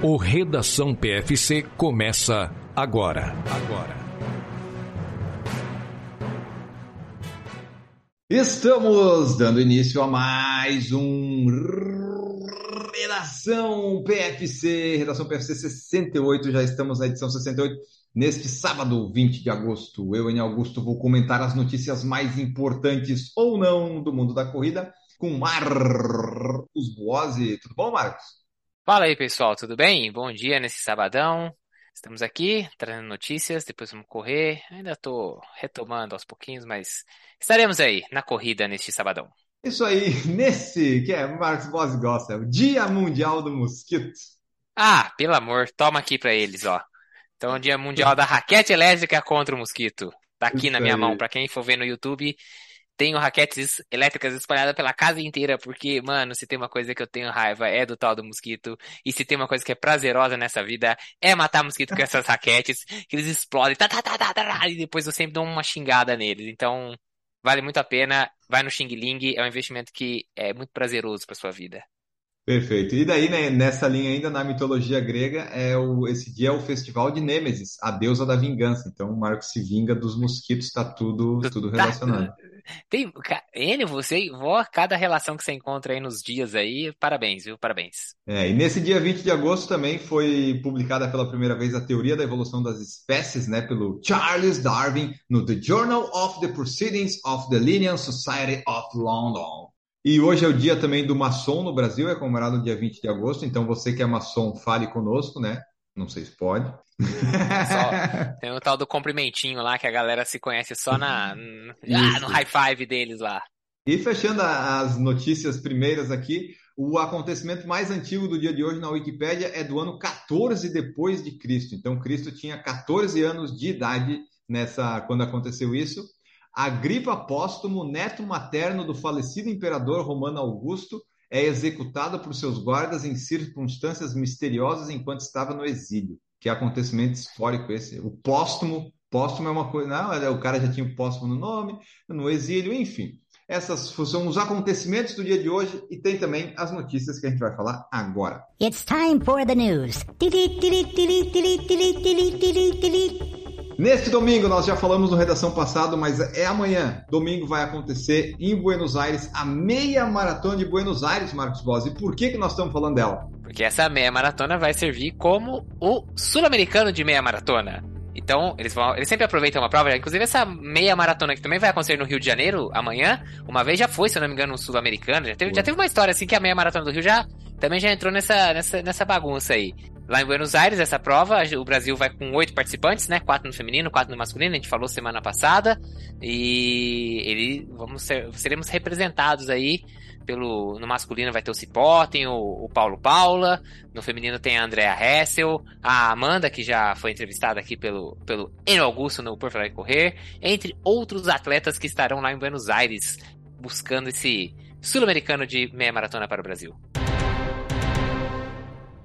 O Redação PFC começa agora. Agora. Estamos dando início a mais um Redação PFC, Redação PFC 68, já estamos na edição 68. Neste sábado, 20 de agosto, eu, em Augusto, vou comentar as notícias mais importantes ou não do mundo da corrida com Marcos Boazzi. Tudo bom, Marcos? Fala aí, pessoal, tudo bem? Bom dia nesse sabadão. Estamos aqui trazendo notícias, depois vamos correr. Ainda estou retomando aos pouquinhos, mas estaremos aí na corrida neste sabadão. Isso aí, nesse que é Marcos Boss gosta, o Dia Mundial do Mosquito. Ah, pelo amor, toma aqui para eles, ó. Então, Dia Mundial da Raquete Elétrica contra o Mosquito. Tá aqui Isso na minha aí. mão, para quem for ver no YouTube, tenho raquetes elétricas espalhadas pela casa inteira, porque, mano, se tem uma coisa que eu tenho raiva é do tal do mosquito, e se tem uma coisa que é prazerosa nessa vida é matar mosquito com essas raquetes, que eles explodem, tá, tá, tá, tá, tá, e depois eu sempre dou uma xingada neles. Então, vale muito a pena, vai no Xing Ling, é um investimento que é muito prazeroso para sua vida. Perfeito. E daí, né, nessa linha ainda, na mitologia grega, é o, esse dia é o festival de Nêmesis, a deusa da vingança. Então, o Marco se vinga dos mosquitos, está tudo, tudo tá. relacionado. Tem, N, você e vó, cada relação que você encontra aí nos dias aí, parabéns, viu? Parabéns. É, e nesse dia 20 de agosto também foi publicada pela primeira vez a teoria da evolução das espécies, né, pelo Charles Darwin, no The Journal of the Proceedings of the Linnean Society of London. E hoje é o dia também do maçom no Brasil, é comemorado no dia 20 de agosto, então você que é maçom, fale conosco, né? Não sei se pode. Só, tem o tal do cumprimentinho lá que a galera se conhece só na, ah, no high five deles lá. E fechando as notícias primeiras aqui, o acontecimento mais antigo do dia de hoje na Wikipédia é do ano 14 depois de Cristo. Então Cristo tinha 14 anos de idade nessa quando aconteceu isso. Agripa Póstumo, neto materno do falecido imperador romano Augusto, é executado por seus guardas em circunstâncias misteriosas enquanto estava no exílio. Que acontecimento histórico esse. O póstumo, póstumo é uma coisa, não, é, o cara já tinha o póstumo no nome, no exílio, enfim. Essas são os acontecimentos do dia de hoje e tem também as notícias que a gente vai falar agora. It's time for the news. Neste domingo, nós já falamos no Redação Passado, mas é amanhã. Domingo vai acontecer em Buenos Aires a meia maratona de Buenos Aires, Marcos Boss. E por que, que nós estamos falando dela? Porque essa meia maratona vai servir como o sul-americano de meia maratona. Então, eles vão. Eles sempre aproveitam uma prova. Inclusive, essa meia maratona que também vai acontecer no Rio de Janeiro amanhã. Uma vez já foi, se eu não me engano, um sul-americano. Já teve, já teve uma história assim que a meia maratona do Rio já também já entrou nessa, nessa, nessa bagunça aí. Lá em Buenos Aires, essa prova, o Brasil vai com oito participantes, né? Quatro no feminino, quatro no masculino, a gente falou semana passada. E ele, vamos ser, seremos representados aí pelo. No masculino vai ter o Cipó, tem o, o Paulo Paula, no feminino tem a Andrea Hessel, a Amanda, que já foi entrevistada aqui pelo, pelo Enio Augusto no Por Falar Correr, entre outros atletas que estarão lá em Buenos Aires buscando esse sul-americano de meia maratona para o Brasil.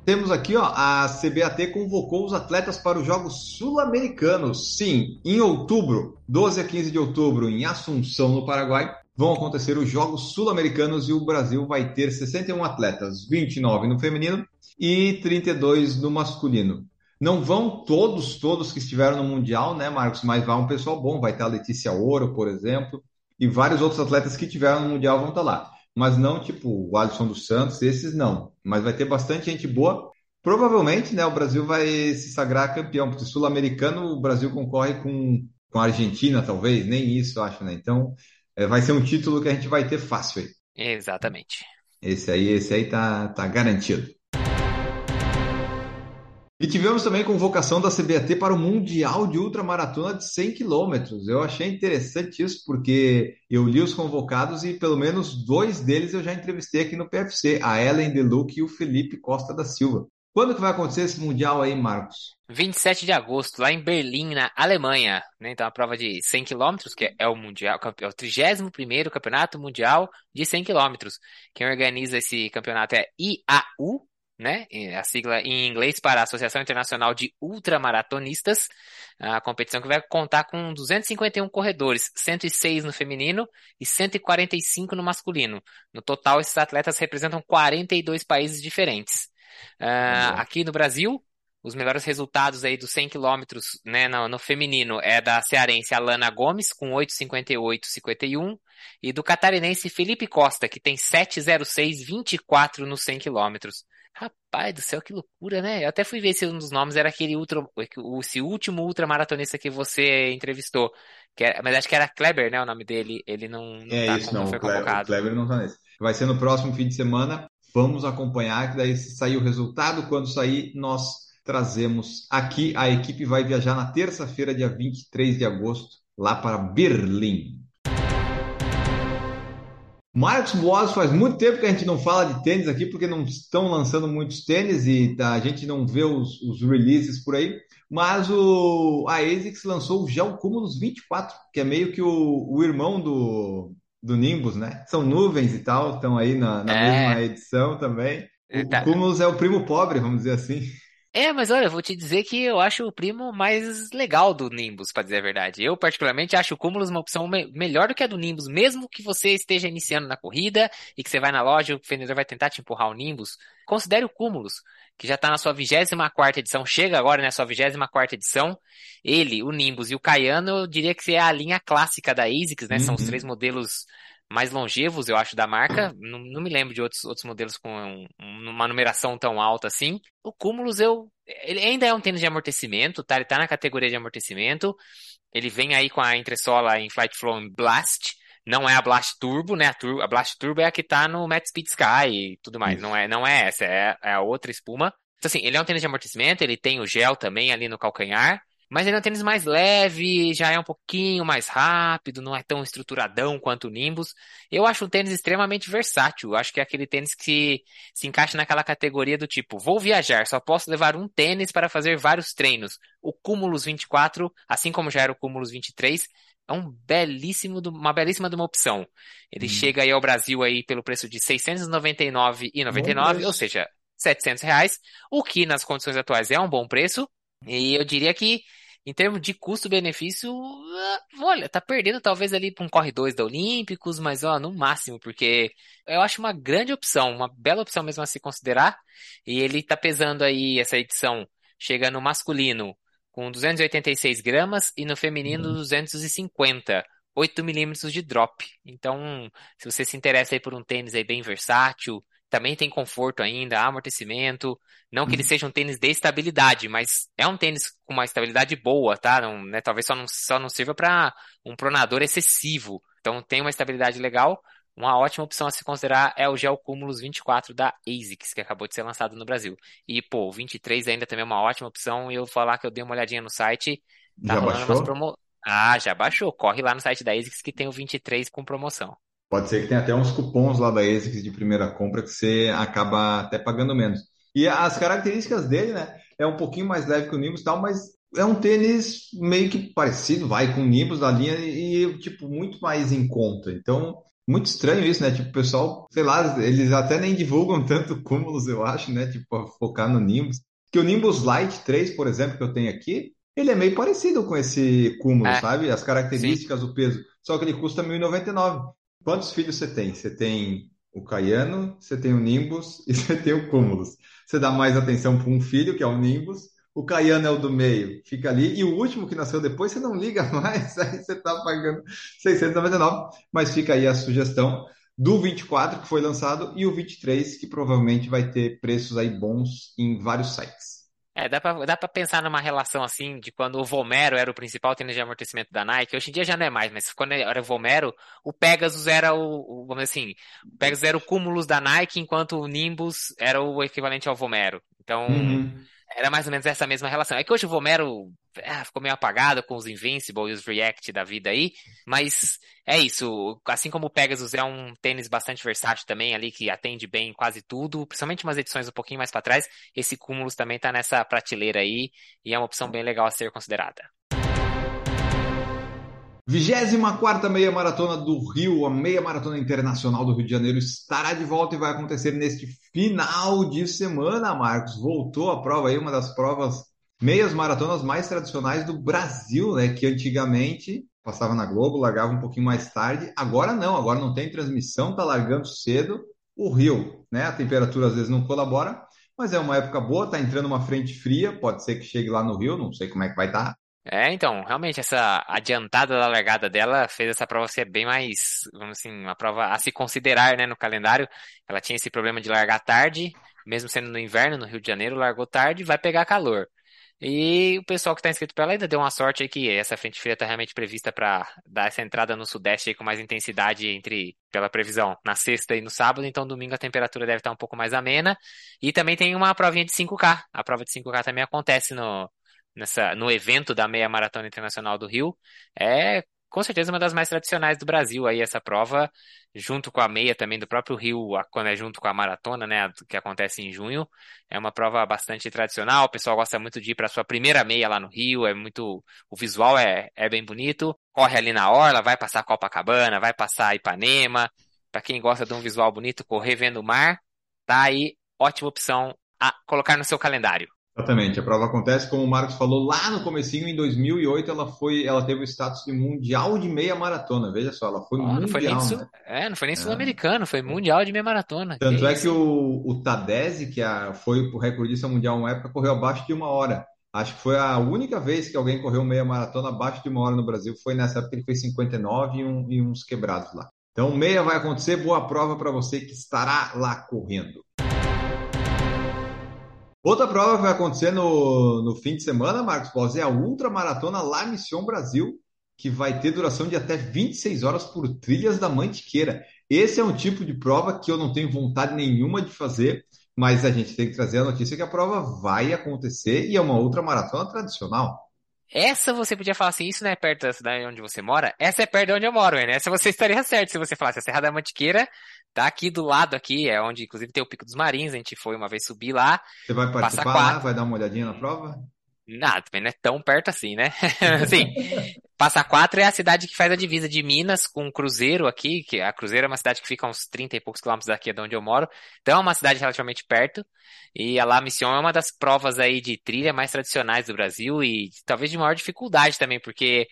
Temos aqui, ó, a CBAT convocou os atletas para os Jogos Sul-Americanos. Sim, em outubro, 12 a 15 de outubro, em Assunção, no Paraguai, vão acontecer os Jogos Sul-Americanos e o Brasil vai ter 61 atletas, 29 no feminino e 32 no masculino. Não vão todos, todos que estiveram no Mundial, né, Marcos? Mas vai um pessoal bom, vai ter a Letícia Ouro, por exemplo, e vários outros atletas que tiveram no Mundial vão estar lá mas não tipo o Alisson dos Santos, esses não. Mas vai ter bastante gente boa. Provavelmente, né, o Brasil vai se sagrar campeão, porque sul-americano o Brasil concorre com, com a Argentina, talvez, nem isso, acho, né? Então, vai ser um título que a gente vai ter fácil aí. Exatamente. Esse aí, esse aí tá, tá garantido. E tivemos também convocação da CBAT para o Mundial de Ultramaratona de 100 quilômetros. Eu achei interessante isso, porque eu li os convocados e pelo menos dois deles eu já entrevistei aqui no PFC, a Ellen Deluc e o Felipe Costa da Silva. Quando que vai acontecer esse Mundial aí, Marcos? 27 de agosto, lá em Berlim, na Alemanha. Né? Então, a prova de 100 quilômetros, que é o mundial, é o 31º Campeonato Mundial de 100 quilômetros. Quem organiza esse campeonato é IAU, né? A sigla em inglês para a Associação Internacional de Ultramaratonistas, a competição que vai contar com 251 corredores, 106 no feminino e 145 no masculino. No total, esses atletas representam 42 países diferentes. Uh, aqui no Brasil, os melhores resultados aí dos 100 quilômetros né, no, no, feminino é da cearense Alana Gomes, com 8,58,51, e do catarinense Felipe Costa, que tem 7,06,24 nos 100 quilômetros. Rapaz do céu, que loucura, né? Eu até fui ver se um dos nomes era aquele ultra, esse último ultramaratonista que você entrevistou. Que era, mas acho que era Kleber, né? O nome dele. Ele não, não é tá isso, não. Foi o Kleber, o Kleber não tá nesse. Vai ser no próximo fim de semana. Vamos acompanhar, que daí se sair o resultado, quando sair, nós trazemos aqui. A equipe vai viajar na terça-feira, dia 23 de agosto, lá para Berlim. Marcos Boas, faz muito tempo que a gente não fala de tênis aqui, porque não estão lançando muitos tênis e tá, a gente não vê os, os releases por aí. Mas o, a ASICS lançou o Gel Cumulus 24, que é meio que o, o irmão do, do Nimbus, né? São nuvens e tal, estão aí na, na é. mesma edição também. O, tá. é o primo pobre, vamos dizer assim. É, mas olha, eu vou te dizer que eu acho o primo mais legal do Nimbus, para dizer a verdade. Eu, particularmente, acho o Cumulus uma opção me melhor do que a do Nimbus, mesmo que você esteja iniciando na corrida e que você vai na loja o vendedor vai tentar te empurrar o Nimbus. Considere o Cumulus, que já está na sua 24 edição, chega agora na sua 24 edição. Ele, o Nimbus e o Cayano, eu diria que é a linha clássica da ASICS, né? Uhum. São os uhum. três modelos mais longevos, eu acho, da marca. Não, não me lembro de outros, outros modelos com um, uma numeração tão alta assim. O Cumulus, eu, ele ainda é um tênis de amortecimento, tá? Ele tá na categoria de amortecimento. Ele vem aí com a entressola em Flight Flow Blast. Não é a Blast Turbo, né? A, Tur a Blast Turbo é a que tá no Matt Speed Sky e tudo mais. Não é, não é essa, é, é a outra espuma. Então, assim, ele é um tênis de amortecimento, ele tem o gel também ali no calcanhar. Mas ele é um tênis mais leve, já é um pouquinho mais rápido, não é tão estruturadão quanto o Nimbus. Eu acho um tênis extremamente versátil. Acho que é aquele tênis que se encaixa naquela categoria do tipo, vou viajar, só posso levar um tênis para fazer vários treinos. O Cumulus 24, assim como já era o Cumulus 23, é um belíssimo, uma belíssima de uma opção. Ele hum. chega aí ao Brasil aí pelo preço de R$ 699,99, ou seja, 700 reais, o que nas condições atuais é um bom preço. E eu diria que em termos de custo-benefício, ah, olha, tá perdendo talvez ali para um corre 2 da Olímpicos, mas ó, no máximo, porque eu acho uma grande opção, uma bela opção mesmo a se considerar. E ele tá pesando aí, essa edição, chega no masculino com 286 gramas e no feminino 250. Uhum. 8 milímetros de drop. Então, se você se interessa aí por um tênis aí bem versátil, também tem conforto ainda, amortecimento. Não que ele uhum. seja um tênis de estabilidade, mas é um tênis com uma estabilidade boa, tá? Não, né, talvez só não, só não sirva para um pronador excessivo. Então tem uma estabilidade legal. Uma ótima opção a se considerar é o Gel Cumulus 24 da ASICS, que acabou de ser lançado no Brasil. E, pô, o 23 ainda também é uma ótima opção. E eu vou falar que eu dei uma olhadinha no site. Tá já baixou? Promo... Ah, já baixou. Corre lá no site da ASICS que tem o 23 com promoção. Pode ser que tenha até uns cupons lá da ASICS de primeira compra que você acaba até pagando menos. E as características dele, né? É um pouquinho mais leve que o Nimbus e tal, mas é um tênis meio que parecido, vai com o Nimbus da linha e, tipo, muito mais em conta. Então, muito estranho isso, né? Tipo, o pessoal, sei lá, eles até nem divulgam tanto cúmulos, eu acho, né? Tipo, focar no Nimbus. Que o Nimbus Lite 3, por exemplo, que eu tenho aqui, ele é meio parecido com esse cúmulo, é. sabe? As características, Sim. o peso. Só que ele custa R$ 1.099. Quantos filhos você tem? Você tem o Caiano, você tem o Nimbus e você tem o Cúmulus. Você dá mais atenção para um filho, que é o Nimbus, o Caiano é o do meio, fica ali, e o último que nasceu depois você não liga mais, aí você está pagando 699, mas fica aí a sugestão do 24 que foi lançado e o 23 que provavelmente vai ter preços aí bons em vários sites. É, dá pra, dá pra pensar numa relação assim de quando o Vomero era o principal tênis de amortecimento da Nike. Hoje em dia já não é mais, mas quando era o Vomero, o Pegasus era o, o vamos dizer assim, o Pegasus era o Cumulus da Nike, enquanto o Nimbus era o equivalente ao Vomero. Então, uhum. Era mais ou menos essa mesma relação. É que hoje o Vomero ah, ficou meio apagado com os Invincible e os React da vida aí, mas é isso. Assim como o Pegasus é um tênis bastante versátil também ali, que atende bem em quase tudo, principalmente umas edições um pouquinho mais para trás, esse Cumulus também tá nessa prateleira aí e é uma opção bem legal a ser considerada. 24 Meia Maratona do Rio, a Meia Maratona Internacional do Rio de Janeiro, estará de volta e vai acontecer neste final de semana, Marcos. Voltou a prova aí, uma das provas meias maratonas mais tradicionais do Brasil, né? Que antigamente passava na Globo, largava um pouquinho mais tarde. Agora não, agora não tem transmissão, tá largando cedo o Rio, né? A temperatura às vezes não colabora, mas é uma época boa, tá entrando uma frente fria, pode ser que chegue lá no Rio, não sei como é que vai estar. Tá. É, então, realmente, essa adiantada da largada dela fez essa prova ser bem mais, vamos assim, uma prova a se considerar, né, no calendário. Ela tinha esse problema de largar tarde, mesmo sendo no inverno, no Rio de Janeiro, largou tarde, vai pegar calor. E o pessoal que está inscrito para ela ainda deu uma sorte aí que essa frente fria está realmente prevista para dar essa entrada no sudeste aí com mais intensidade entre, pela previsão, na sexta e no sábado, então domingo a temperatura deve estar um pouco mais amena. E também tem uma provinha de 5K. A prova de 5K também acontece no, nessa, no evento da Meia Maratona Internacional do Rio. É com certeza uma das mais tradicionais do Brasil aí essa prova, junto com a meia também do próprio Rio, quando é junto com a maratona, né, que acontece em junho. É uma prova bastante tradicional, o pessoal gosta muito de ir para sua primeira meia lá no Rio, é muito, o visual é, é bem bonito. Corre ali na orla, vai passar Copacabana, vai passar Ipanema. Para quem gosta de um visual bonito, correr vendo o mar, tá aí ótima opção a colocar no seu calendário. Exatamente, a prova acontece, como o Marcos falou, lá no comecinho, em 2008, ela foi, ela teve o status de mundial de meia maratona, veja só, ela foi mundial. Não foi nem sul, é, não foi nem é. sul-americano, foi mundial de meia maratona. Tanto que é, é que o, o Tadese, que a, foi o recordista mundial uma época, correu abaixo de uma hora. Acho que foi a única vez que alguém correu meia maratona abaixo de uma hora no Brasil, foi nessa época que ele fez 59 e, um, e uns quebrados lá. Então, meia vai acontecer, boa prova para você que estará lá correndo. Outra prova que vai acontecer no, no fim de semana, Marcos Pós, é a Ultramaratona La Mission Brasil, que vai ter duração de até 26 horas por trilhas da Mantiqueira. Esse é um tipo de prova que eu não tenho vontade nenhuma de fazer, mas a gente tem que trazer a notícia que a prova vai acontecer e é uma ultramaratona tradicional. Essa você podia falar assim, isso não é perto da cidade onde você mora? Essa é perto de onde eu moro, né? Essa você estaria certo se você falasse a Serra da Mantiqueira tá aqui do lado aqui, é onde inclusive tem o Pico dos Marins, a gente foi uma vez subir lá. Você vai participar lá? Vai dar uma olhadinha na prova? Nada, também não é tão perto assim, né? assim, Passa Quatro é a cidade que faz a divisa de Minas com Cruzeiro aqui, que a Cruzeiro é uma cidade que fica uns 30 e poucos quilômetros daqui de onde eu moro. Então é uma cidade relativamente perto. E a La Mission é uma das provas aí de trilha mais tradicionais do Brasil e talvez de maior dificuldade também, porque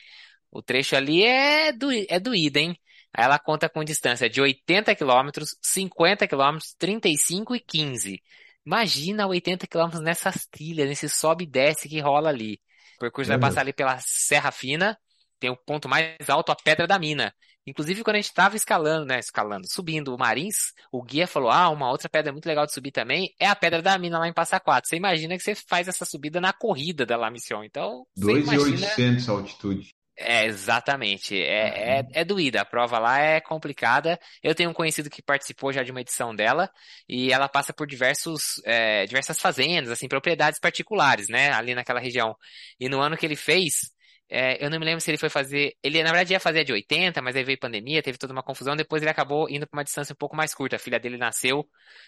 o trecho ali é, do, é doído, hein? Aí ela conta com distância de 80 quilômetros, 50 quilômetros, 35 e 15. Imagina 80 quilômetros nessas trilhas, nesse sobe e desce que rola ali. O percurso vai passar ali pela Serra Fina, tem o ponto mais alto, a Pedra da Mina. Inclusive, quando a gente estava escalando, né, escalando, subindo o Marins, o guia falou, ah, uma outra pedra muito legal de subir também é a Pedra da Mina lá em Passa Quatro. Você imagina que você faz essa subida na corrida da La Mission. Então, 2.800 imagina... altitude. É, exatamente. É, é, é doída. A prova lá é complicada. Eu tenho um conhecido que participou já de uma edição dela e ela passa por diversos, é, diversas fazendas, assim, propriedades particulares, né, ali naquela região. E no ano que ele fez, é, eu não me lembro se ele foi fazer. Ele, na verdade, ia fazer a de 80, mas aí veio pandemia, teve toda uma confusão. Depois ele acabou indo para uma distância um pouco mais curta. A filha dele nasceu.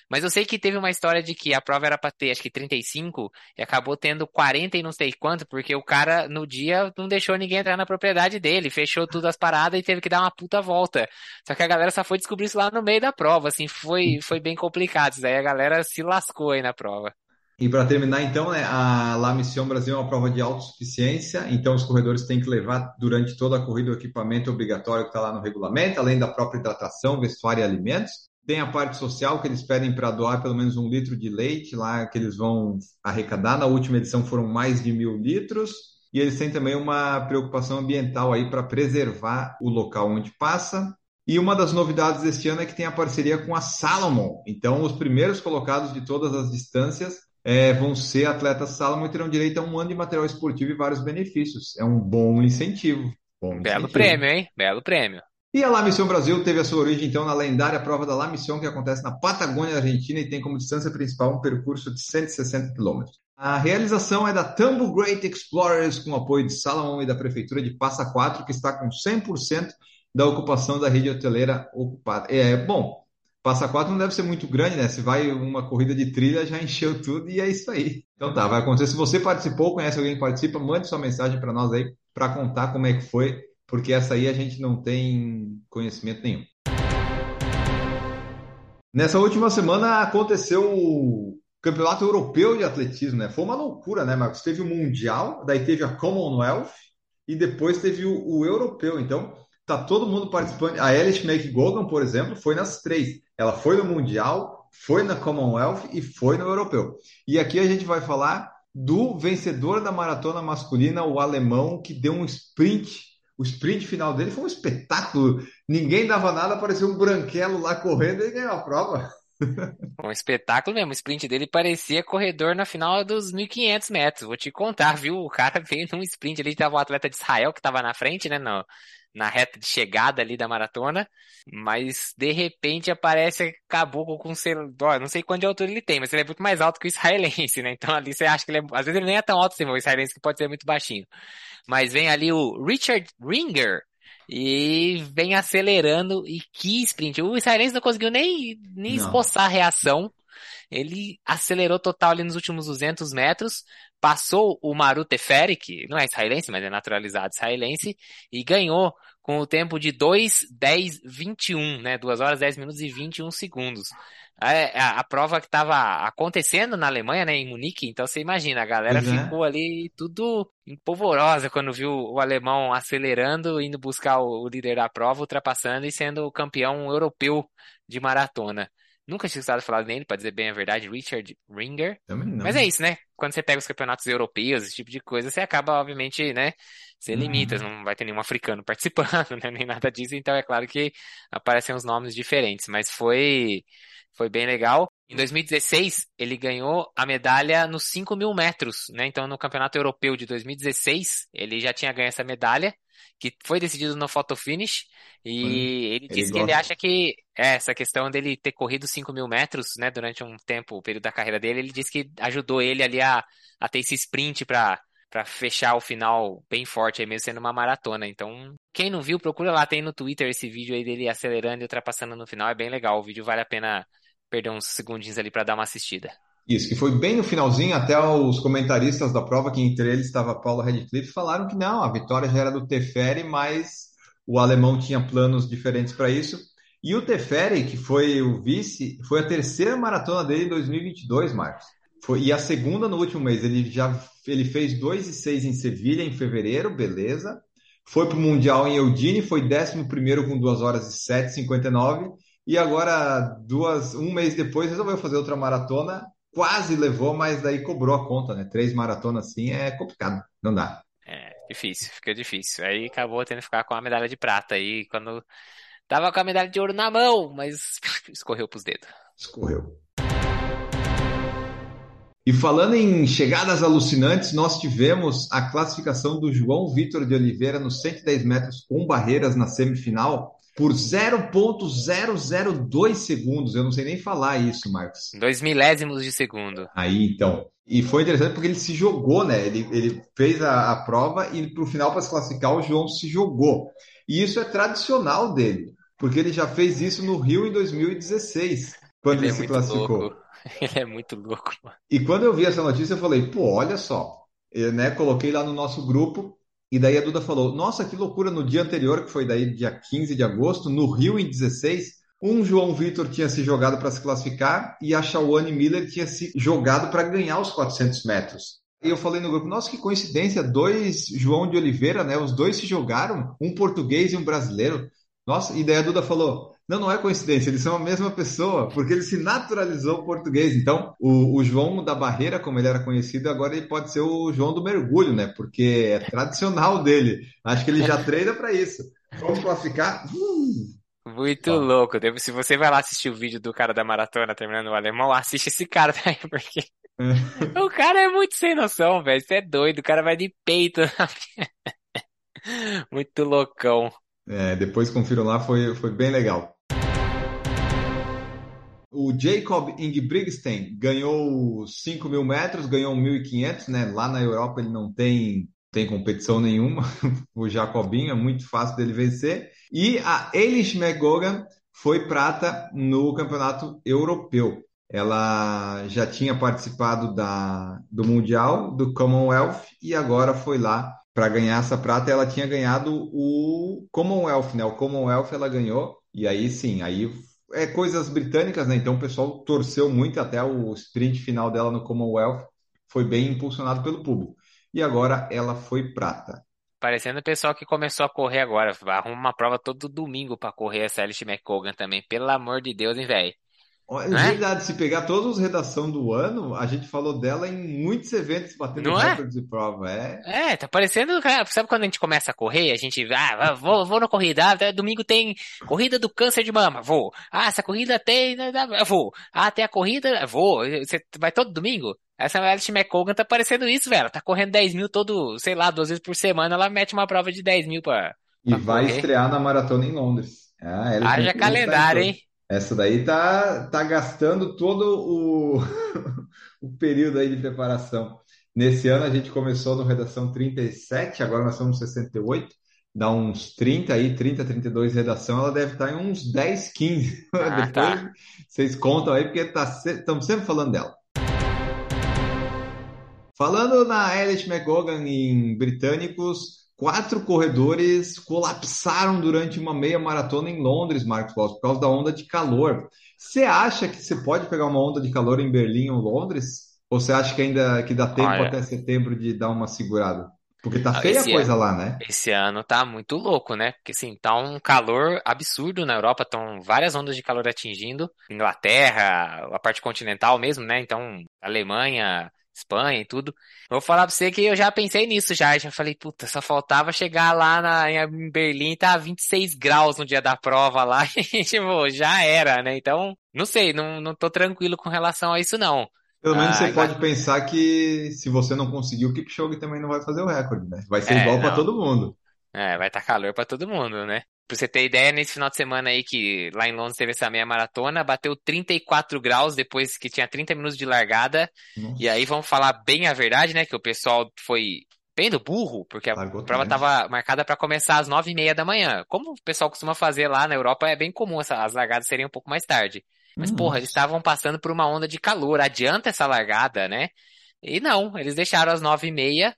Mas eu sei que teve uma história de que a prova era para ter, acho que 35, e acabou tendo 40 e não sei quanto, porque o cara, no dia, não deixou ninguém entrar na propriedade dele. Fechou tudo as paradas e teve que dar uma puta volta. Só que a galera só foi descobrir isso lá no meio da prova. Assim, foi, foi bem complicado. Isso aí a galera se lascou aí na prova. E para terminar, então, né, a La Mission Brasil é uma prova de autossuficiência, então os corredores têm que levar durante toda a corrida o equipamento obrigatório que está lá no regulamento, além da própria hidratação, vestuário e alimentos. Tem a parte social que eles pedem para doar pelo menos um litro de leite lá que eles vão arrecadar. Na última edição foram mais de mil litros. E eles têm também uma preocupação ambiental aí para preservar o local onde passa. E uma das novidades deste ano é que tem a parceria com a Salomon. Então, os primeiros colocados de todas as distâncias é, vão ser atletas Salomon e terão direito a um ano de material esportivo e vários benefícios. É um bom incentivo. Bom Belo prêmio, hein? Belo prêmio. E a La Mission Brasil teve a sua origem, então, na lendária prova da La Mission, que acontece na Patagônia, Argentina, e tem como distância principal um percurso de 160 quilômetros. A realização é da Tumble Great Explorers, com apoio de Salomon e da Prefeitura de Passa Quatro, que está com 100% da ocupação da rede hoteleira ocupada. É, bom, Passa quatro não deve ser muito grande, né? Se vai uma corrida de trilha, já encheu tudo e é isso aí. Então tá, vai acontecer. Se você participou, conhece alguém que participa, mande sua mensagem para nós aí para contar como é que foi, porque essa aí a gente não tem conhecimento nenhum. Nessa última semana aconteceu o Campeonato Europeu de Atletismo, né? Foi uma loucura, né, Marcos? Teve o Mundial, daí teve a Commonwealth e depois teve o, o Europeu. Então, tá todo mundo participando. A Alice McGogan, por exemplo, foi nas três. Ela foi no Mundial, foi na Commonwealth e foi no Europeu. E aqui a gente vai falar do vencedor da maratona masculina, o alemão, que deu um sprint. O sprint final dele foi um espetáculo. Ninguém dava nada, parecia um branquelo lá correndo e ganhou a prova. Um espetáculo mesmo. O sprint dele parecia corredor na final dos 1.500 metros. Vou te contar, viu? O cara veio num sprint ali, tava o atleta de Israel que tava na frente, né? No, na reta de chegada ali da maratona, mas de repente aparece Caboclo com celular, não sei quanto de altura ele tem, mas ele é muito mais alto que o israelense, né? Então ali você acha que ele é, às vezes ele nem é tão alto assim, o israelense que pode ser muito baixinho. Mas vem ali o Richard Ringer, e vem acelerando e que sprint. O israelense não conseguiu nem, nem esboçar a reação. Ele acelerou total ali nos últimos 200 metros, passou o Maru Teferi, que não é israelense, mas é naturalizado israelense, e ganhou com o tempo de 2, 10, 21, né? 2 horas, 10 minutos e 21 segundos. A, a, a prova que estava acontecendo na Alemanha, né, em Munique, então você imagina, a galera uhum. ficou ali tudo empolvorosa quando viu o alemão acelerando, indo buscar o, o líder da prova, ultrapassando e sendo campeão europeu de maratona. Nunca tinha escutado falar nele, para dizer bem a verdade, Richard Ringer. Mas é isso, né? Quando você pega os campeonatos europeus, esse tipo de coisa, você acaba, obviamente, né? Você limita, uhum. não vai ter nenhum africano participando, né? Nem nada disso, então é claro que aparecem uns nomes diferentes, mas foi, foi bem legal. Em 2016, ele ganhou a medalha nos 5 mil metros, né? Então, no Campeonato Europeu de 2016, ele já tinha ganho essa medalha que foi decidido no photo finish e hum, ele disse ele que ele acha que é, essa questão dele ter corrido 5 mil metros, né, durante um tempo, o período da carreira dele, ele disse que ajudou ele ali a, a ter esse sprint para para fechar o final bem forte aí mesmo sendo uma maratona. Então, quem não viu, procura lá, tem no Twitter esse vídeo aí dele acelerando e ultrapassando no final, é bem legal. O vídeo vale a pena perder uns segundinhos ali para dar uma assistida. Isso, que foi bem no finalzinho, até os comentaristas da prova, que entre eles estava Paulo Redcliffe, falaram que não, a vitória já era do Teferi, mas o alemão tinha planos diferentes para isso. E o Teferi, que foi o vice, foi a terceira maratona dele em 2022, Marcos. Foi, e a segunda no último mês. Ele já ele fez 2 e 6 em Sevilha em fevereiro, beleza. Foi para o Mundial em Eudine, foi 11 com 2 horas e 7,59. E agora, duas, um mês depois, resolveu fazer outra maratona quase levou, mas daí cobrou a conta, né? Três maratonas assim é complicado, não dá. É, difícil, fica difícil. Aí acabou tendo que ficar com a medalha de prata aí, quando tava com a medalha de ouro na mão, mas escorreu pros dedos. Escorreu. E falando em chegadas alucinantes, nós tivemos a classificação do João Vitor de Oliveira nos 110 metros com barreiras na semifinal por 0,002 segundos. Eu não sei nem falar isso, Marcos. Dois milésimos de segundo. Aí, então. E foi interessante porque ele se jogou, né? Ele, ele fez a, a prova e para o final, para se classificar, o João se jogou. E isso é tradicional dele, porque ele já fez isso no Rio em 2016, quando ele, ele é se classificou. Louco. Ele é muito louco, mano. E quando eu vi essa notícia, eu falei, pô, olha só. Eu, né, coloquei lá no nosso grupo e daí a Duda falou: Nossa, que loucura! No dia anterior, que foi daí dia 15 de agosto, no Rio em 16, um João Vitor tinha se jogado para se classificar e a Shawane Miller tinha se jogado para ganhar os 400 metros. E eu falei no grupo: Nossa, que coincidência! Dois João de Oliveira, né? Os dois se jogaram, um português e um brasileiro. Nossa, e daí a Duda falou: não, não é coincidência, eles são a mesma pessoa, porque ele se naturalizou português. Então, o, o, João da Barreira, como ele era conhecido, agora ele pode ser o João do Mergulho, né? Porque é tradicional dele. Acho que ele já treina para isso. Vamos classificar? Uh! Muito louco. Se você vai lá assistir o vídeo do cara da maratona terminando o alemão, assiste esse cara daí, porque. É. o cara é muito sem noção, velho. Você é doido. O cara vai de peito. muito loucão. É, depois confiram lá, foi, foi bem legal. O Jacob Ingebrigtsen ganhou 5 mil metros, ganhou 1.500, né? Lá na Europa ele não tem, tem competição nenhuma. o Jacobinho é muito fácil dele vencer. E a Eilish McGogan foi prata no campeonato europeu. Ela já tinha participado da, do Mundial, do Commonwealth, e agora foi lá para ganhar essa prata. Ela tinha ganhado o Commonwealth, né? O Commonwealth ela ganhou, e aí sim, aí é coisas britânicas, né? Então o pessoal torceu muito até o sprint final dela no Commonwealth foi bem impulsionado pelo público. E agora ela foi prata. Parecendo o pessoal que começou a correr agora. Arruma uma prova todo domingo para correr essa Alice McCogan também. Pelo amor de Deus, hein, velho? É verdade, se pegar todos os redação do ano, a gente falou dela em muitos eventos batendo Não é? recordes de prova. É, É, tá parecendo, cara, sabe quando a gente começa a correr, a gente, ah, vou, vou na corrida, ah, domingo tem corrida do câncer de mama, vou. Ah, essa corrida tem, né, eu vou. Ah, tem a corrida, vou. Você vai todo domingo? Essa Alice McColgan tá parecendo isso, velho. Tá correndo 10 mil todo, sei lá, duas vezes por semana, ela mete uma prova de 10 mil pra, e pra vai correr. estrear na maratona em Londres. Ah, Haja calendário, hein? Essa daí tá, tá gastando todo o, o período aí de preparação. Nesse ano a gente começou no Redação 37, agora nós no 68. Dá uns 30 aí, 30, 32 redação, ela deve estar em uns 10, 15. Ah, Depois tá. vocês contam aí, porque tá, estamos sempre falando dela. Falando na Elliot McGogan em britânicos, quatro corredores colapsaram durante uma meia maratona em Londres, Marcos Boss, por causa da onda de calor. Você acha que você pode pegar uma onda de calor em Berlim ou Londres? Ou você acha que ainda que dá tempo Olha. até setembro de dar uma segurada? Porque tá Ah, feia a esse coisa lá, né? Esse ano tá muito louco, né? Porque assim, tá um calor absurdo na Europa, estão várias ondas de calor atingindo. Inglaterra, a parte continental mesmo, né? Então, Alemanha, Espanha e tudo. Vou falar pra você que eu já pensei nisso já. Já falei, puta, só faltava chegar lá na, em Berlim e tá 26 graus no dia da prova lá. E, tipo, já era, né? Então, não sei, não, não tô tranquilo com relação a isso, não. Pelo menos Ah, você pode pensar que se você não conseguir, o Kipchoge também não vai fazer o recorde, né? Vai ser É, igual para todo mundo. É, vai estar calor pra todo mundo, né? Pra você ter ideia, nesse final de semana aí que lá em Londres teve essa meia maratona, bateu 34 graus depois que tinha 30 minutos de largada. Nossa, E aí vamos falar bem a verdade, né? Que o pessoal foi bem do burro, porque a largou prova estava marcada para começar às 9h30 da manhã. Como o pessoal costuma fazer lá na Europa, é bem comum essa- as largadas serem um pouco mais tarde. Mas, Hum, porra, eles estavam passando por uma onda de calor. Adianta essa largada, né? E não, eles deixaram às 9h30.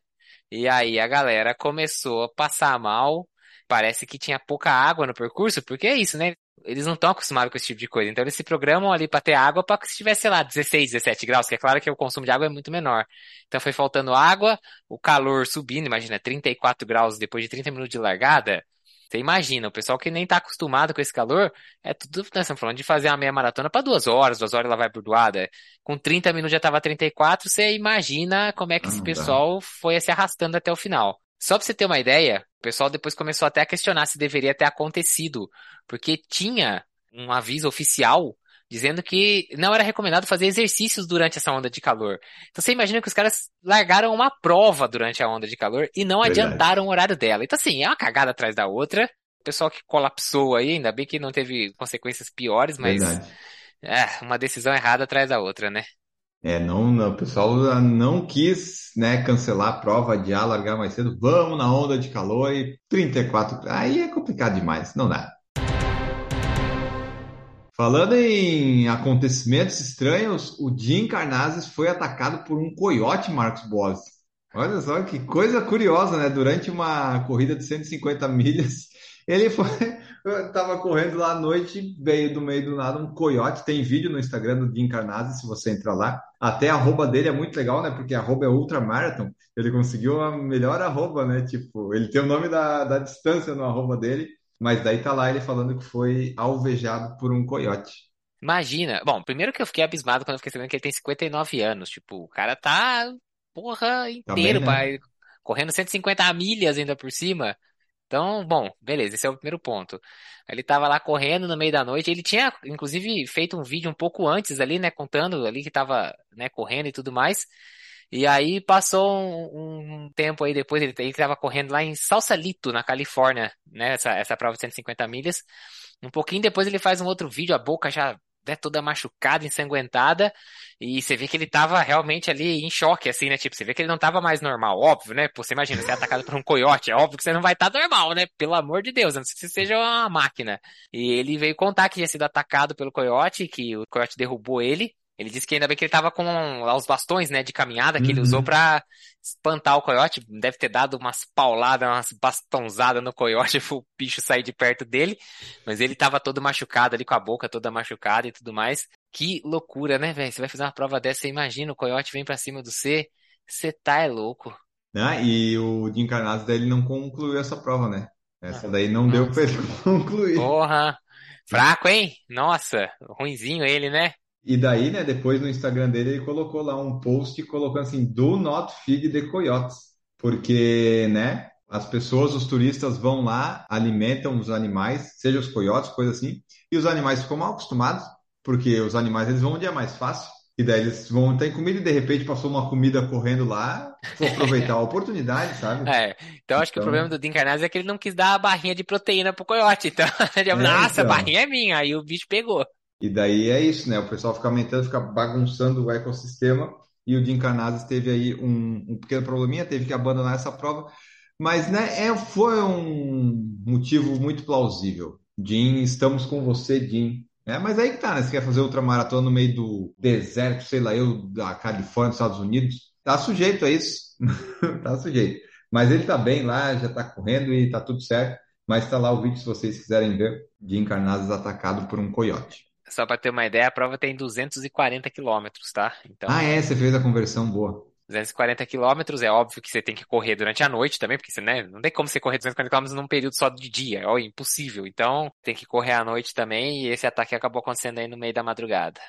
E aí a galera começou a passar mal. Parece que tinha pouca água no percurso, porque é isso, né? Eles não estão acostumados com esse tipo de coisa. Então eles se programam ali para ter água para que se tivesse, sei lá, 16, 17 graus, que é claro que o consumo de água é muito menor. Então foi faltando água, o calor subindo, imagina, 34 graus depois de 30 minutos de largada. Você imagina, o pessoal que nem tá acostumado com esse calor, é tudo, nós estamos falando de fazer uma meia maratona para duas horas, duas horas ela vai bordoada. Com 30 minutos já tava 34, você imagina como é que esse pessoal foi se arrastando até o final. Só pra você ter uma ideia, o pessoal depois começou até a questionar se deveria ter acontecido, porque tinha um aviso oficial dizendo que não era recomendado fazer exercícios durante essa onda de calor. Então você imagina que os caras largaram uma prova durante a onda de calor e não Verdade. adiantaram o horário dela. Então assim, é uma cagada atrás da outra. O pessoal que colapsou aí, ainda bem que não teve consequências piores, mas é uma decisão errada atrás da outra, né? É, não, não, o pessoal não quis, né, cancelar a prova, adiar, largar mais cedo. Vamos na onda de calor e 34. Aí é complicado demais, não dá. Falando em acontecimentos estranhos, o Jim Carnazes foi atacado por um coiote, Marcos Boas. Olha só que coisa curiosa, né? Durante uma corrida de 150 milhas, ele foi, tava correndo lá à noite, veio do meio do nada um coiote. Tem vídeo no Instagram do Jim Carnazes, se você entrar lá. Até a arroba dele é muito legal, né? Porque a arroba é Ultramarathon. Ele conseguiu a melhor arroba, né? Tipo, ele tem o nome da, da distância no arroba dele, mas daí tá lá ele falando que foi alvejado por um coiote. Imagina. Bom, primeiro que eu fiquei abismado quando eu fiquei sabendo que ele tem 59 anos. Tipo, o cara tá, porra, inteiro, né? pai, correndo 150 milhas ainda por cima. Então, bom, beleza, esse é o primeiro ponto. Ele tava lá correndo no meio da noite. Ele tinha, inclusive, feito um vídeo um pouco antes ali, né, contando ali que tava, né, correndo e tudo mais. E aí passou um, um tempo aí depois, ele, ele tava correndo lá em Sausalito, na Califórnia, né, essa, essa prova de 150 milhas. Um pouquinho depois ele faz um outro vídeo, a boca já né, toda machucada, ensanguentada, e você vê que ele tava realmente ali em choque, assim, né? Tipo, você vê que ele não tava mais normal, óbvio, né? Pô, você imagina, você é atacado por um coiote, é óbvio que você não vai estar normal, né? Pelo amor de Deus, a não ser que você seja uma máquina. E ele veio contar que tinha sido atacado pelo coiote, que o coiote derrubou ele. Ele disse que ainda bem que ele tava com os bastões, né, de caminhada que ele Uhum. usou pra espantar o coiote. Deve ter dado umas pauladas, umas bastonzadas no coiote pro bicho sair de perto dele. Mas ele tava todo machucado ali, com a boca toda machucada e tudo mais. Que loucura, né, velho? Você vai fazer uma prova dessa, você imagina, o coiote vem pra cima do você. Você tá é louco. Né? E o Jim Carnazes daí ele não concluiu essa prova, né? Essa daí não deu pra ele concluir. Porra! Fraco, hein? Nossa, ruinzinho ele, né? E daí, né, depois no Instagram dele, ele colocou lá um post colocando assim, do not feed the coyotes. Porque, né, as pessoas, os turistas vão lá, alimentam os animais, seja os coiotes, coisa assim, e os animais ficam mal acostumados, porque os animais eles vão onde é mais fácil. E daí eles vão ter comida e de repente passou uma comida correndo lá, vou aproveitar a oportunidade, sabe? É, então acho que o Então- problema do Dean Carnazes é que ele não quis dar a barrinha de proteína pro coiote. Então, ele falou, É, nossa, a então. barrinha é minha. Aí o bicho pegou. E daí é isso, né? O pessoal fica aumentando, fica bagunçando o ecossistema. E o Jim Carnazes teve aí um, um pequeno probleminha, teve que abandonar essa prova. Mas, né, é, foi um motivo muito plausível. Jim, estamos com você, Jim. É, mas aí que tá, né? Você quer fazer outra maratona no meio do deserto, sei lá, eu, da Califórnia, dos Estados Unidos, tá sujeito a isso. tá sujeito. Mas ele tá bem lá, já tá correndo e tá tudo certo. Mas tá lá o vídeo se vocês quiserem ver. Jim Carnazes atacado por um coiote. Só pra ter uma ideia, a prova tem 240 quilômetros, tá? Então, Ah, é, você fez a conversão boa. 240 quilômetros, é óbvio que você tem que correr durante a noite também, porque você, né, não tem como você correr 240 quilômetros num período só de dia, é impossível. Então, tem que correr à noite também, e esse ataque acabou acontecendo aí no meio da madrugada.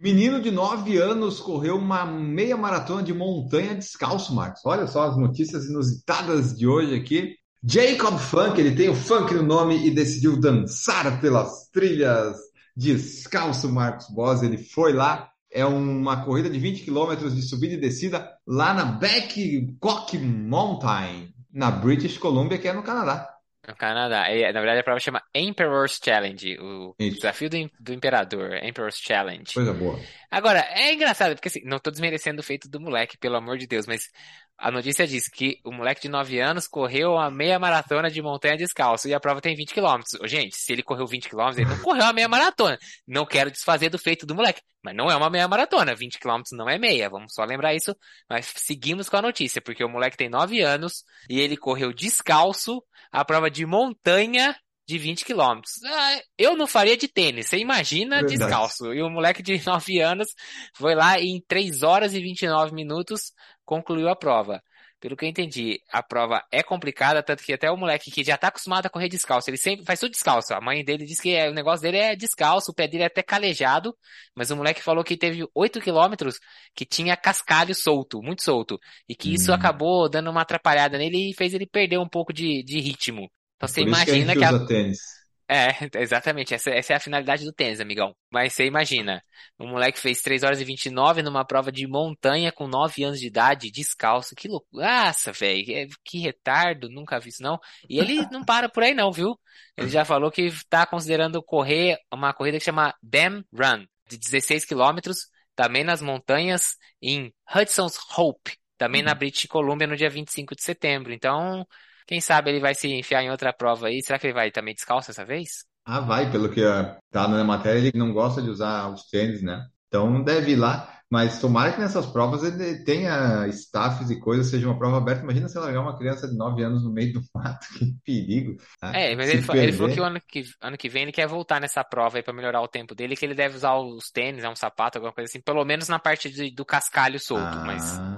Menino de 9 anos correu uma meia maratona de montanha descalço, Marcos. Olha só as notícias inusitadas de hoje aqui. Jacob Funk, ele tem o funk no nome e decidiu dançar pelas trilhas descalço, Marcos Boss. Ele foi lá. É uma corrida de 20 quilômetros de subida e descida lá na Babcock Mountain, na British Columbia, que é no Canadá. No Canadá. E, na verdade, a prova chama Emperor's Challenge, o Isso. desafio do, do imperador, Emperor's Challenge. Coisa boa. Agora, é engraçado, porque assim, não tô desmerecendo o feito do moleque, pelo amor de Deus, mas a notícia diz que o moleque de 9 anos correu uma meia maratona de montanha descalço e a prova tem 20 quilômetros. Gente, se ele correu 20 quilômetros, ele não correu uma meia maratona. Não quero desfazer do feito do moleque, mas não é uma meia maratona. 20 quilômetros não é meia, vamos só lembrar isso. Mas seguimos com a notícia, porque o moleque tem 9 anos e ele correu descalço a prova de montanha de 20 quilômetros. Ah, eu não faria de tênis, você imagina Verdade. descalço. E o moleque de 9 anos foi lá e em 3 horas e 29 minutos concluiu a prova. Pelo que eu entendi, a prova é complicada, tanto que até o moleque que já tá acostumado a correr descalço, ele sempre faz tudo descalço. A mãe dele diz que é- o negócio dele é descalço, o pé dele é até calejado, mas o moleque falou que teve 8 quilômetros que tinha cascalho solto, muito solto, e que isso Hum. acabou dando uma atrapalhada nele e fez ele perder um pouco de, de ritmo. Então você Por isso que a imagina que a, tênis. É, exatamente. Essa, essa é a finalidade do tênis, amigão. Mas você imagina, um moleque fez 3 horas e 29 numa prova de montanha com 9 anos de idade, descalço. Que loucura. Nossa, velho. Que retardo. Nunca vi isso, não. E ele não para por aí, não, viu? Ele já falou que tá considerando correr uma corrida que chama Dam Run, de 16 quilômetros, também nas montanhas, em Hudson's Hope, também na British Columbia, no dia 25 de setembro. Então, quem sabe ele vai se enfiar em outra prova aí. Será que ele vai também descalço dessa vez? Ah, vai, pelo que ah, tá na matéria, ele não gosta de usar os tênis, né? Então deve ir lá. Mas tomara que nessas provas ele tenha staffs e coisas, seja uma prova aberta. Imagina se largar uma criança de 9 anos no meio do mato, que perigo. né? É, mas ele, ele falou que o ano que, ano que vem ele quer voltar nessa prova aí pra melhorar o tempo dele, que ele deve usar os tênis, é um sapato, alguma coisa assim, pelo menos na parte de- do cascalho solto, mas Ah,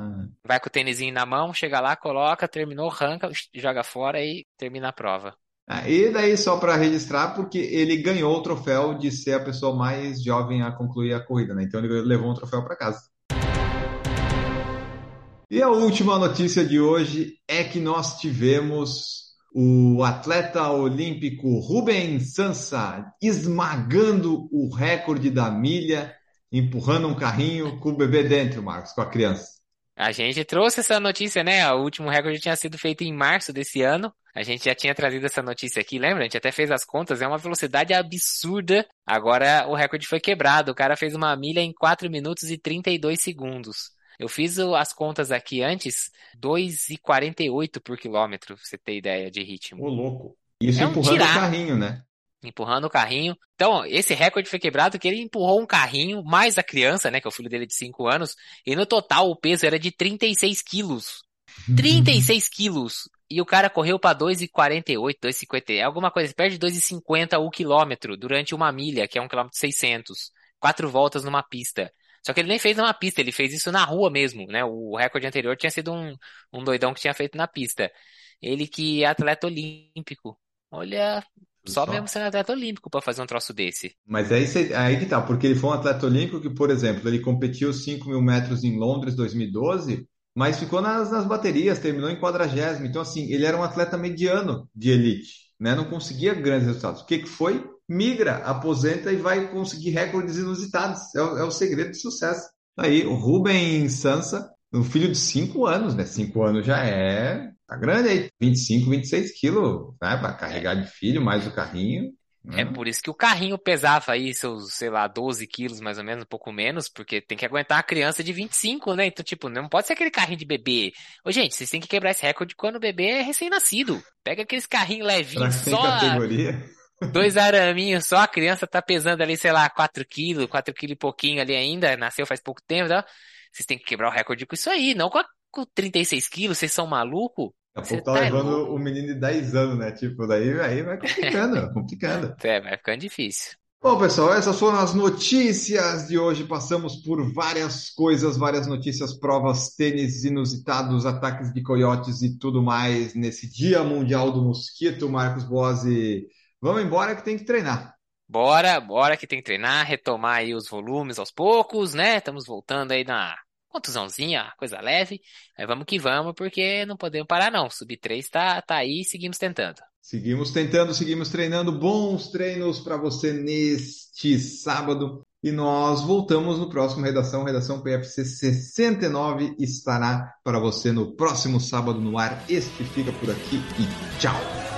vai com o tênisinho na mão, chega lá, coloca, terminou, arranca, joga fora e termina a prova. Ah, e daí, só para registrar, porque ele ganhou o troféu de ser a pessoa mais jovem a concluir a corrida, né? Então ele levou um troféu para casa. E a última notícia de hoje é que nós tivemos o atleta olímpico Rubens Sansa esmagando o recorde da milha, empurrando um carrinho com o bebê dentro, Marcos, com a criança. A gente trouxe essa notícia, né? O último recorde tinha sido feito em março desse ano. A gente já tinha trazido essa notícia aqui, lembra? A gente até fez as contas, é uma velocidade absurda. Agora o recorde foi quebrado. O cara fez uma milha em 4 minutos e 32 segundos. Eu fiz o- as contas aqui antes, 2,48 por quilômetro, pra você ter ideia de ritmo. Ô, louco. Isso É um empurrando o tirar. carrinho, né? Empurrando o carrinho. Então, esse recorde foi quebrado que ele empurrou um carrinho, mais a criança, né, que é o filho dele de 5 anos, e no total o peso era de 36 quilos. 36 quilos! E o cara correu pra 2,48, 2,50, alguma coisa, perto de 2,50 o quilômetro, durante uma milha, que é um quilômetro e 600. Quatro voltas numa pista. Só que ele nem fez numa pista, ele fez isso na rua mesmo, né? O recorde anterior tinha sido um, um doidão que tinha feito na pista. Ele que é atleta olímpico. Olha, Só, Só, mesmo sendo atleta olímpico para fazer um troço desse. Mas aí, aí que tá, porque ele foi um atleta olímpico que, por exemplo, ele competiu 5 mil metros em Londres 2012, mas ficou nas, nas baterias, terminou em quadragésimo. Então, assim, ele era um atleta mediano de elite, né? Não conseguia grandes resultados. O que, que foi? Migra, aposenta e vai conseguir recordes inusitados. É o, é o segredo do sucesso. Aí, o Rubem Sansa, um filho de 5 anos, né? 5 anos já é Tá grande aí, 25, 26 quilos, né? Pra carregar de filho, mais o carrinho. É né? por isso que o carrinho pesava aí seus, sei lá, 12 quilos mais ou menos, um pouco menos, porque tem que aguentar a criança de 25, né? Então, tipo, não pode ser aquele carrinho de bebê. Ô, gente, vocês têm que quebrar esse recorde quando o bebê é recém-nascido. Pega aqueles carrinhos levinhos, só. Categoria? Dois araminhos, só a criança tá pesando ali, sei lá, 4 quilos, 4 quilos e pouquinho ali ainda, nasceu faz pouco tempo, tá? Vocês têm que quebrar o recorde com isso aí, não com, a, com 36 quilos, vocês são malucos? Daqui a pouco tá, tá levando louco. o menino de 10 anos, né? Tipo, daí aí vai complicando, complicando. É, vai ficando difícil. Bom, pessoal, essas foram as notícias de hoje. Passamos por várias coisas, várias notícias, provas, tênis inusitados, ataques de coiotes e tudo mais nesse Dia Mundial do Mosquito. Marcos Bose, vamos embora que tem que treinar. Bora, bora que tem que treinar, retomar aí os volumes aos poucos, né? Estamos voltando aí na contusãozinha, coisa leve. Mas vamos que vamos, porque não podemos parar não. Sub 3 tá, tá aí seguimos tentando. Seguimos tentando, seguimos treinando. Bons treinos para você neste sábado. E nós voltamos no próximo Redação. Redação PFC 69 estará para você no próximo sábado no ar. Este fica por aqui e tchau!